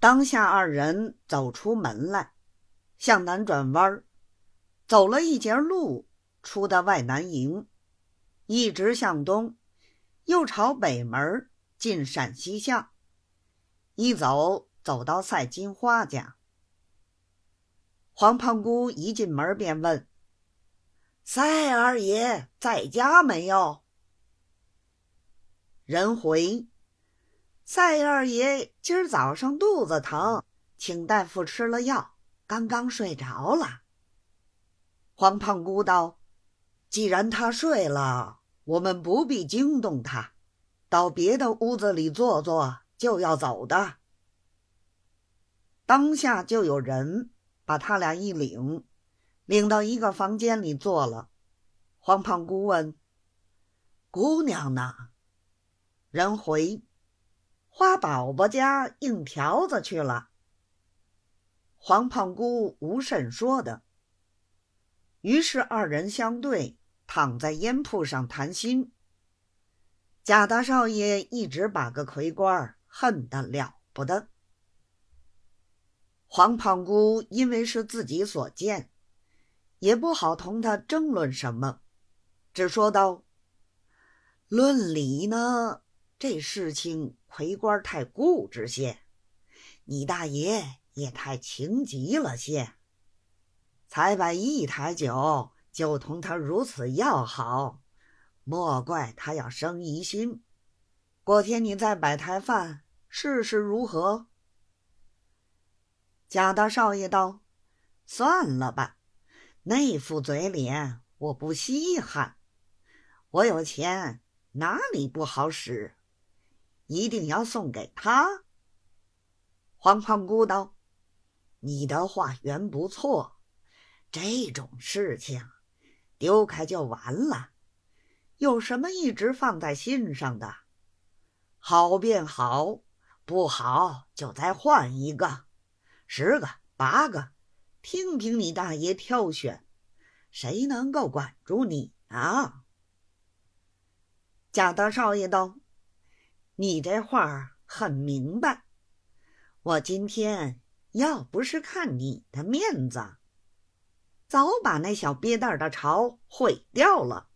当下二人走出门来，向南转弯，走了一截路，出的外南营，一直向东，又朝北门进陕西巷，一走走到赛金花家。黄胖姑一进门便问：“赛二爷在家没有？”人回。赛二爷今儿早上肚子疼，请大夫吃了药，刚刚睡着了。黄胖姑道：“既然他睡了，我们不必惊动他，到别的屋子里坐坐，就要走的。”当下就有人把他俩一领，领到一个房间里坐了。黄胖姑问：“姑娘呢？”人回。花宝宝家应条子去了。黄胖姑无甚说的，于是二人相对躺在烟铺上谈心。贾大少爷一直把个魁官恨得了不得。黄胖姑因为是自己所见，也不好同他争论什么，只说道：“论理呢。”这事情魁官太固执些，你大爷也太情急了些。才摆一台酒，就同他如此要好，莫怪他要生疑心。过天你再摆台饭，试试如何？贾大少爷道：“算了吧，那副嘴脸我不稀罕。我有钱，哪里不好使？”一定要送给他。黄胖姑道：“你的话原不错，这种事情丢开就完了，有什么一直放在心上的？好便好，不好就再换一个，十个八个，听凭你大爷挑选，谁能够管住你啊？”贾大少爷道。你这话很明白，我今天要不是看你的面子，早把那小鳖蛋的巢毁掉了。